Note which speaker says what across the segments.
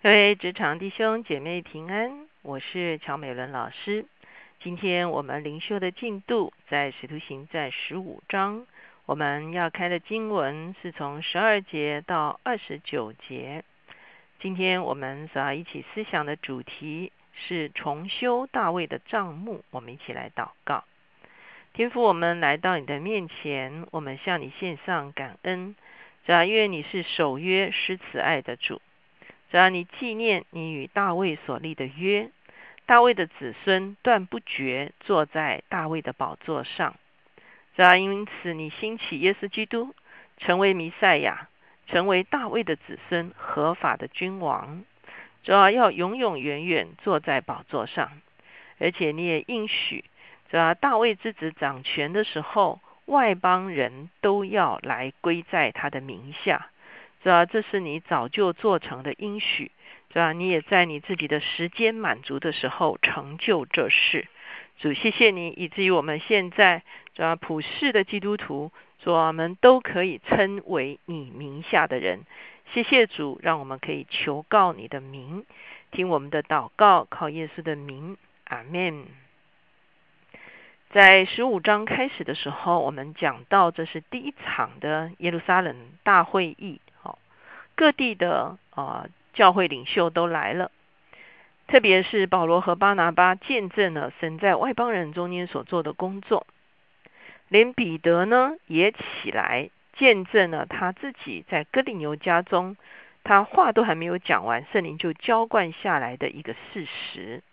Speaker 1: 各位职场弟兄姐妹平安，我是乔美伦老师。今天我们灵修的进度在使徒行在十五章，我们要开的经文是从十二节到二十九节。今天我们所要一起思想的主题是重修大卫的帐幕。我们一起来祷告，天父，我们来到你的面前，我们向你献上感恩。主要因为你是守约施慈爱的主。只要你纪念你与大卫所立的约，大卫的子孙断不绝坐在大卫的宝座上。只要因此你兴起耶稣基督，成为弥赛亚，成为大卫的子孙合法的君王。主要要永永远远坐在宝座上，而且你也应许，只要大卫之子掌权的时候，外邦人都要来归在他的名下。主要这是你早就做成的应许，主要你也在你自己的时间满足的时候成就这事。主，谢谢你，以至于我们现在主要普世的基督徒，主我们都可以称为你名下的人。谢谢主，让我们可以求告你的名，听我们的祷告，靠耶稣的名，阿门。在十五章开始的时候，我们讲到这是第一场的耶路撒冷大会议。各地的啊教会领袖都来了，特别是保罗和巴拿巴见证了神在外邦人中间所做的工作，连彼得呢也起来见证了他自己在哥林牛家中，他话都还没有讲完，圣灵就浇灌下来的一个事实，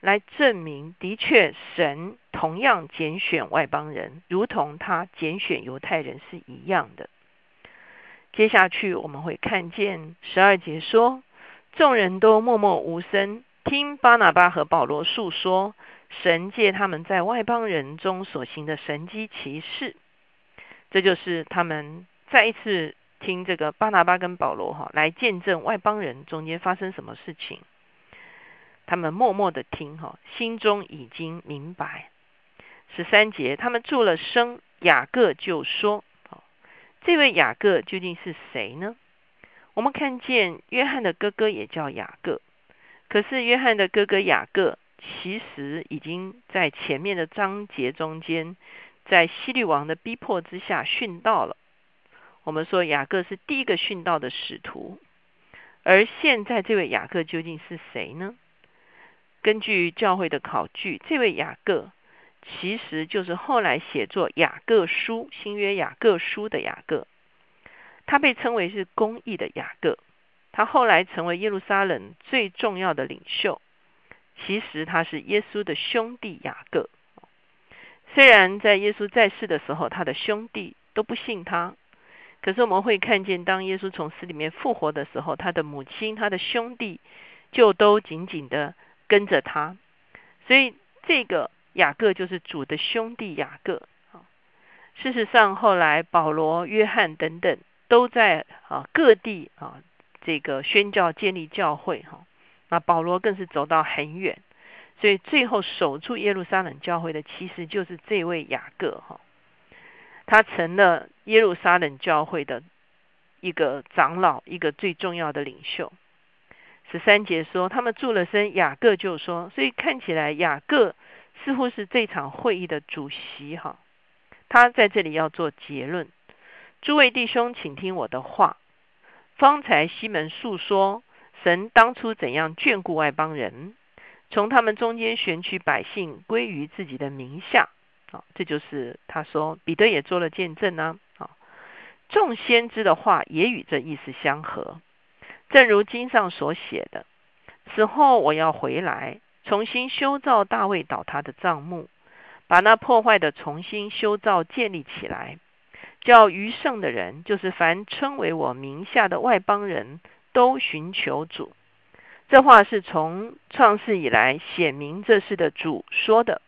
Speaker 1: 来证明的确神同样拣选外邦人，如同他拣选犹太人是一样的。接下去我们会看见十二节说，众人都默默无声，听巴拿巴和保罗述说神借他们在外邦人中所行的神机奇事。这就是他们再一次听这个巴拿巴跟保罗哈来见证外邦人中间发生什么事情。他们默默的听哈，心中已经明白。十三节，他们住了声，雅各就说。这位雅各究竟是谁呢？我们看见约翰的哥哥也叫雅各，可是约翰的哥哥雅各其实已经在前面的章节中间，在希律王的逼迫之下殉道了。我们说雅各是第一个殉道的使徒，而现在这位雅各究竟是谁呢？根据教会的考据，这位雅各。其实就是后来写作雅各书新约雅各书的雅各，他被称为是公义的雅各。他后来成为耶路撒冷最重要的领袖。其实他是耶稣的兄弟雅各。虽然在耶稣在世的时候，他的兄弟都不信他，可是我们会看见，当耶稣从死里面复活的时候，他的母亲、他的兄弟就都紧紧的跟着他。所以这个。雅各就是主的兄弟雅各。事实上，后来保罗、约翰等等都在啊各地啊这个宣教建立教会哈。那保罗更是走到很远，所以最后守住耶路撒冷教会的，其实就是这位雅各哈。他成了耶路撒冷教会的一个长老，一个最重要的领袖。十三节说，他们住了身，雅各就说，所以看起来雅各。似乎是这场会议的主席哈，他在这里要做结论。诸位弟兄，请听我的话。方才西门述说，神当初怎样眷顾外邦人，从他们中间选取百姓归于自己的名下。啊，这就是他说，彼得也做了见证呢。啊，众先知的话也与这意思相合，正如经上所写的：此后我要回来。重新修造大卫倒塌的帐幕，把那破坏的重新修造建立起来，叫余剩的人，就是凡称为我名下的外邦人都寻求主。这话是从创世以来显明这事的主说的。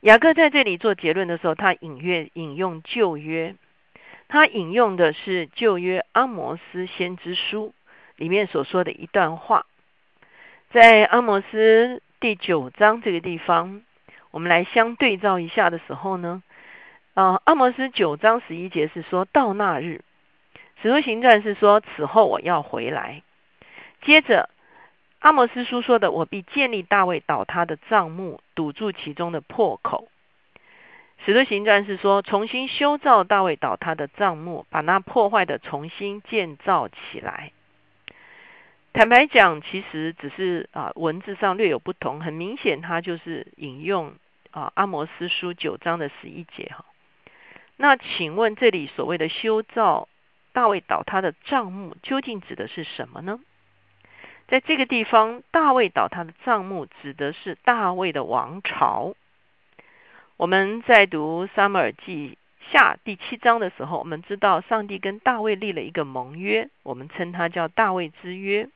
Speaker 1: 雅各在这里做结论的时候，他隐约引用旧约，他引用的是旧约阿摩斯先知书里面所说的一段话。在阿摩斯第九章这个地方，我们来相对照一下的时候呢，啊，阿摩斯九章十一节是说到那日，使徒行传是说此后我要回来，接着，阿摩斯书说的：“我必建立大卫倒塌的帐幕，堵住其中的破口。”使徒行传是说，重新修造大卫倒塌的帐幕，把那破坏的重新建造起来。坦白讲，其实只是啊文字上略有不同，很明显，他就是引用啊阿摩斯书九章的十一节哈。那请问这里所谓的修造大卫倒塌的帐幕，究竟指的是什么呢？在这个地方，大卫倒塌的帐幕指的是大卫的王朝。我们在读撒母耳记下第七章的时候，我们知道上帝跟大卫立了一个盟约，我们称它叫大卫之约。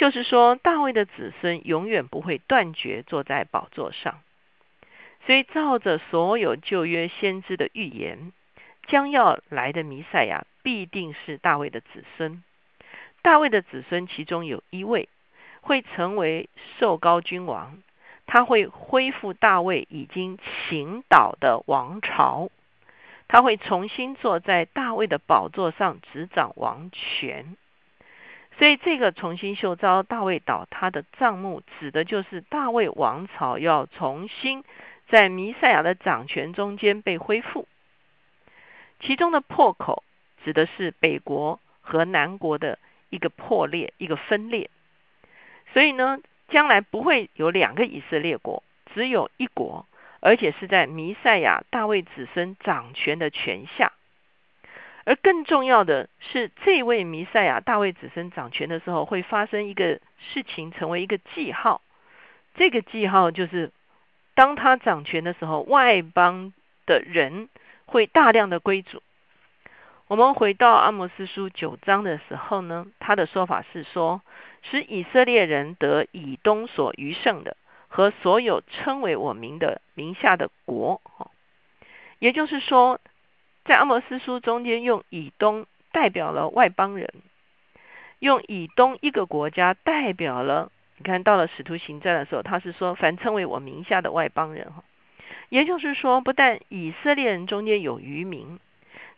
Speaker 1: 就是说，大卫的子孙永远不会断绝坐在宝座上。所以，照着所有旧约先知的预言，将要来的弥赛亚必定是大卫的子孙。大卫的子孙其中有一位会成为受高君王，他会恢复大卫已经倾倒的王朝，他会重新坐在大卫的宝座上执掌王权。所以，这个重新修造大卫倒塌的账目，指的就是大卫王朝要重新在弥赛亚的掌权中间被恢复。其中的破口，指的是北国和南国的一个破裂、一个分裂。所以呢，将来不会有两个以色列国，只有一国，而且是在弥赛亚大卫子孙掌权的权下。而更重要的是，这位弥赛亚大卫子孙掌权的时候，会发生一个事情，成为一个记号。这个记号就是，当他掌权的时候，外邦的人会大量的归主。我们回到阿摩斯书九章的时候呢，他的说法是说，使以色列人得以东所余剩的，和所有称为我名的名下的国。也就是说。在阿摩斯书中间，用以东代表了外邦人，用以东一个国家代表了。你看到了使徒行传的时候，他是说凡称为我名下的外邦人哈，也就是说，不但以色列人中间有渔民，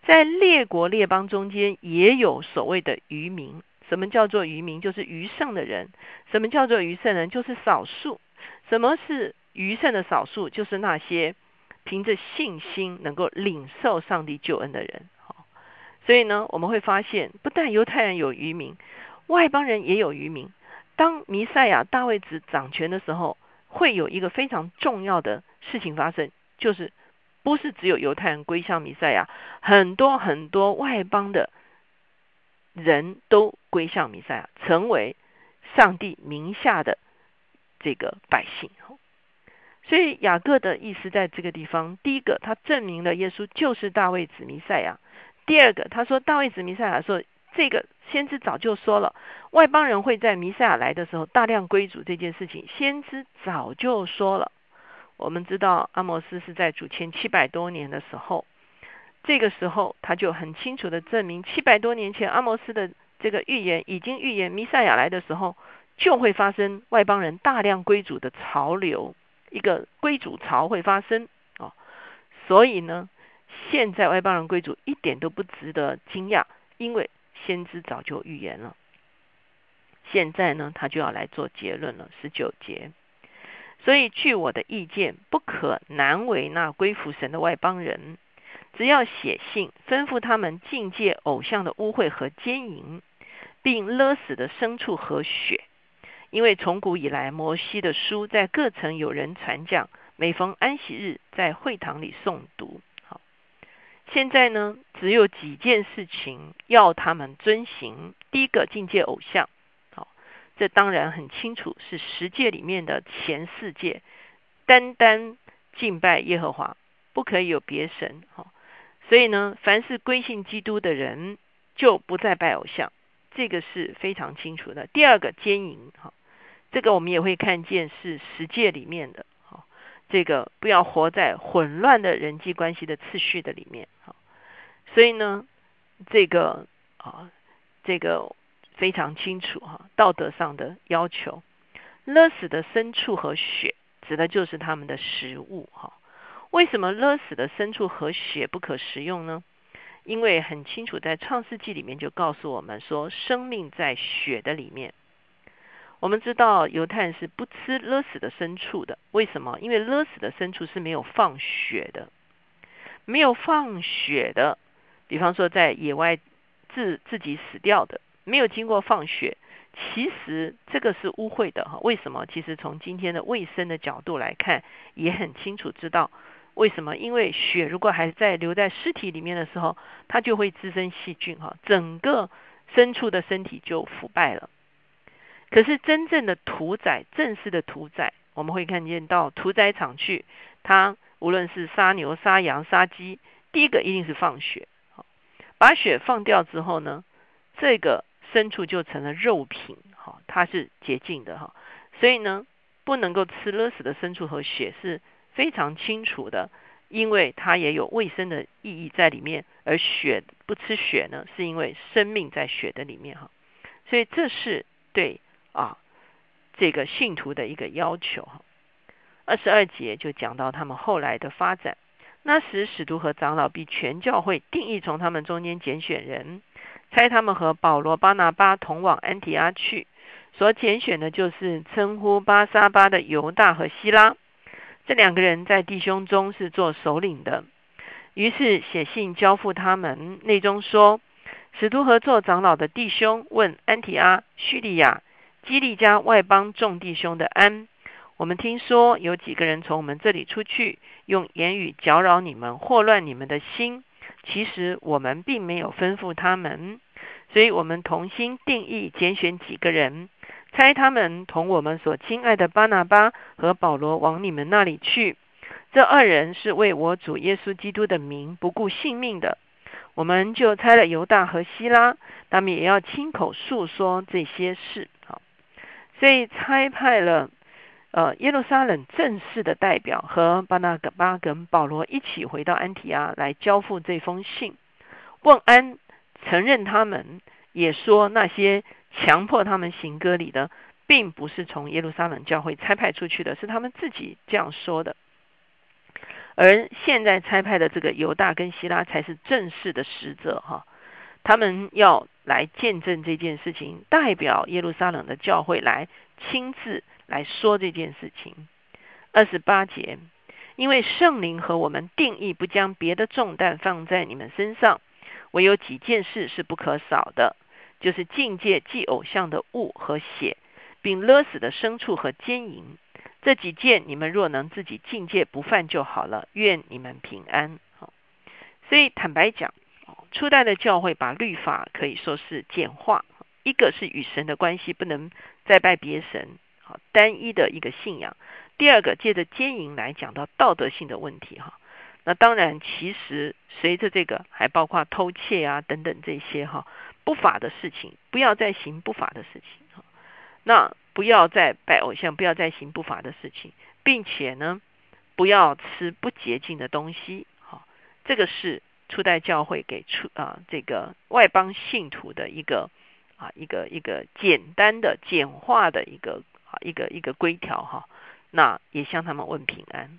Speaker 1: 在列国列邦中间也有所谓的渔民。什么叫做渔民？就是余剩的人。什么叫做余剩人？就是少数。什么是余剩的少数？就是那些。凭着信心能够领受上帝救恩的人，好，所以呢，我们会发现，不但犹太人有渔民，外邦人也有渔民。当弥赛亚大卫子掌权的时候，会有一个非常重要的事情发生，就是不是只有犹太人归向弥赛亚，很多很多外邦的人都归向弥赛亚，成为上帝名下的这个百姓。所以雅各的意思在这个地方，第一个，他证明了耶稣就是大卫子弥赛亚；第二个，他说大卫子弥赛亚说，这个先知早就说了，外邦人会在弥赛亚来的时候大量归主这件事情，先知早就说了。我们知道阿摩斯是在主前七百多年的时候，这个时候他就很清楚的证明，七百多年前阿摩斯的这个预言已经预言弥赛亚来的时候就会发生外邦人大量归主的潮流。一个归主潮会发生哦，所以呢，现在外邦人归主一点都不值得惊讶，因为先知早就预言了。现在呢，他就要来做结论了，十九节。所以，据我的意见，不可难为那归服神的外邦人，只要写信吩咐他们境界偶像的污秽和奸淫，并勒死的牲畜和血。因为从古以来，摩西的书在各城有人传讲，每逢安息日在会堂里诵读。好，现在呢，只有几件事情要他们遵行。第一个，境界偶像。好，这当然很清楚，是十诫里面的前四诫，单单敬拜耶和华，不可以有别神。好，所以呢，凡是归信基督的人，就不再拜偶像，这个是非常清楚的。第二个，奸淫。好。这个我们也会看见是十诫里面的，好，这个不要活在混乱的人际关系的次序的里面，好，所以呢，这个啊，这个非常清楚哈，道德上的要求，勒死的牲畜和血，指的就是他们的食物哈。为什么勒死的牲畜和血不可食用呢？因为很清楚在创世纪里面就告诉我们说，生命在血的里面。我们知道犹太人是不吃勒死的牲畜的，为什么？因为勒死的牲畜是没有放血的，没有放血的，比方说在野外自自己死掉的，没有经过放血，其实这个是污秽的哈。为什么？其实从今天的卫生的角度来看，也很清楚知道为什么。因为血如果还在留在尸体里面的时候，它就会滋生细菌哈，整个牲畜的身体就腐败了。可是真正的屠宰，正式的屠宰，我们会看见到屠宰场去，他无论是杀牛、杀羊、杀鸡，第一个一定是放血，把血放掉之后呢，这个牲畜就成了肉品，好，它是洁净的哈，所以呢，不能够吃勒死的牲畜和血是非常清楚的，因为它也有卫生的意义在里面，而血不吃血呢，是因为生命在血的里面哈，所以这是对。啊，这个信徒的一个要求，二十二节就讲到他们后来的发展。那时使徒和长老必全教会定义从他们中间拣选人，猜他们和保罗、巴拿巴同往安提阿去。所拣选的就是称呼巴沙巴的犹大和希拉，这两个人在弟兄中是做首领的。于是写信交付他们，内中说：使徒和做长老的弟兄问安提阿、叙利亚。基利家外邦众弟兄的安，我们听说有几个人从我们这里出去，用言语搅扰你们，祸乱你们的心。其实我们并没有吩咐他们，所以我们同心定义拣选几个人，差他们同我们所亲爱的巴拿巴和保罗往你们那里去。这二人是为我主耶稣基督的名不顾性命的。我们就差了犹大和希拉，他们也要亲口述说这些事。所以差派了呃耶路撒冷正式的代表和巴拿巴跟保罗一起回到安提阿来交付这封信，问安，承认他们也说那些强迫他们行割礼的，并不是从耶路撒冷教会差派出去的，是他们自己这样说的。而现在差派的这个犹大跟希拉才是正式的使者哈。他们要来见证这件事情，代表耶路撒冷的教会来亲自来说这件事情。二十八节，因为圣灵和我们定义不将别的重担放在你们身上，唯有几件事是不可少的，就是境界祭偶像的物和血，并勒死的牲畜和奸淫。这几件你们若能自己境界不犯就好了。愿你们平安。好，所以坦白讲。初代的教会把律法可以说是简化，一个是与神的关系不能再拜别神，好单一的一个信仰；第二个借着奸淫来讲到道德性的问题，哈。那当然，其实随着这个还包括偷窃啊等等这些哈不法的事情，不要再行不法的事情，哈。那不要再拜偶像，不要再行不法的事情，并且呢，不要吃不洁净的东西，好，这个是。初代教会给出啊这个外邦信徒的一个啊一个一个简单的简化的一个啊一个一个规条哈，那也向他们问平安。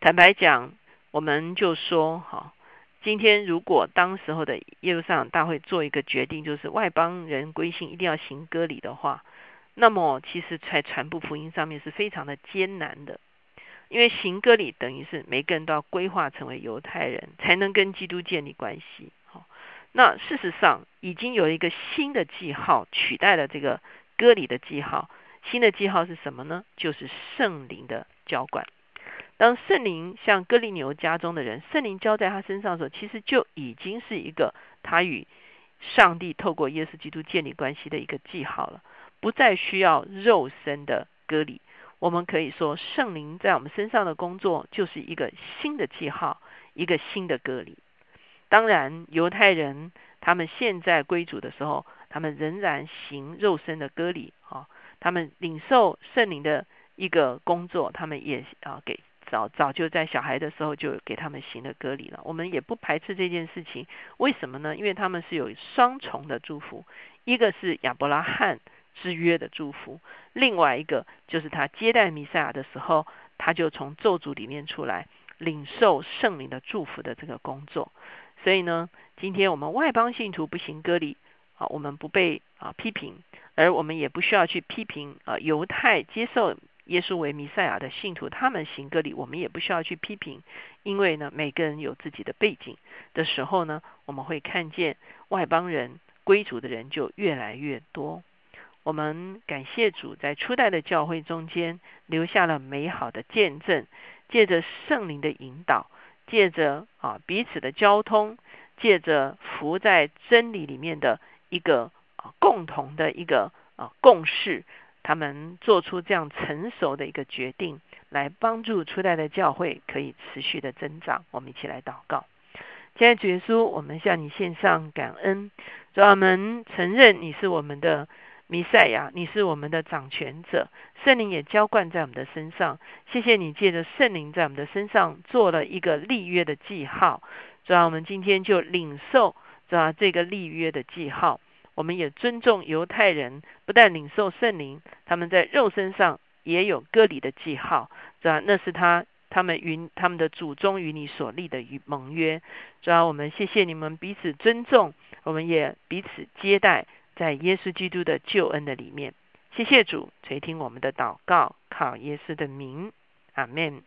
Speaker 1: 坦白讲，我们就说哈，今天如果当时候的耶路撒冷大会做一个决定，就是外邦人归信一定要行割礼的话，那么其实在传播福音上面是非常的艰难的。因为行割礼等于是每个人都要规划成为犹太人，才能跟基督建立关系。好，那事实上已经有一个新的记号取代了这个割礼的记号。新的记号是什么呢？就是圣灵的浇灌。当圣灵像哥利牛家中的人，圣灵浇在他身上的时候，其实就已经是一个他与上帝透过耶稣基督建立关系的一个记号了，不再需要肉身的割礼。我们可以说，圣灵在我们身上的工作就是一个新的记号，一个新的割礼。当然，犹太人他们现在归主的时候，他们仍然行肉身的割礼啊。他们领受圣灵的一个工作，他们也啊给早早就在小孩的时候就给他们行了割礼了。我们也不排斥这件事情，为什么呢？因为他们是有双重的祝福，一个是亚伯拉罕。之约的祝福，另外一个就是他接待弥赛亚的时候，他就从咒诅里面出来，领受圣灵的祝福的这个工作。所以呢，今天我们外邦信徒不行割礼啊，我们不被啊批评，而我们也不需要去批评啊犹太接受耶稣为弥赛亚的信徒，他们行割礼，我们也不需要去批评，因为呢，每个人有自己的背景的时候呢，我们会看见外邦人归主的人就越来越多。我们感谢主，在初代的教会中间留下了美好的见证，借着圣灵的引导，借着啊彼此的交通，借着服在真理里面的一个啊共同的一个啊共识，他们做出这样成熟的一个决定，来帮助初代的教会可以持续的增长。我们一起来祷告，亲爱的主耶稣，我们向你献上感恩，主我们承认你是我们的。弥赛亚，你是我们的掌权者，圣灵也浇灌在我们的身上。谢谢你借着圣灵在我们的身上做了一个立约的记号，主要我们今天就领受主要这个立约的记号。我们也尊重犹太人，不但领受圣灵，他们在肉身上也有割礼的记号，主要那是他他们与他们的祖宗与你所立的与盟约。主要我们谢谢你们彼此尊重，我们也彼此接待。在耶稣基督的救恩的里面，谢谢主垂听我们的祷告，靠耶稣的名，阿门。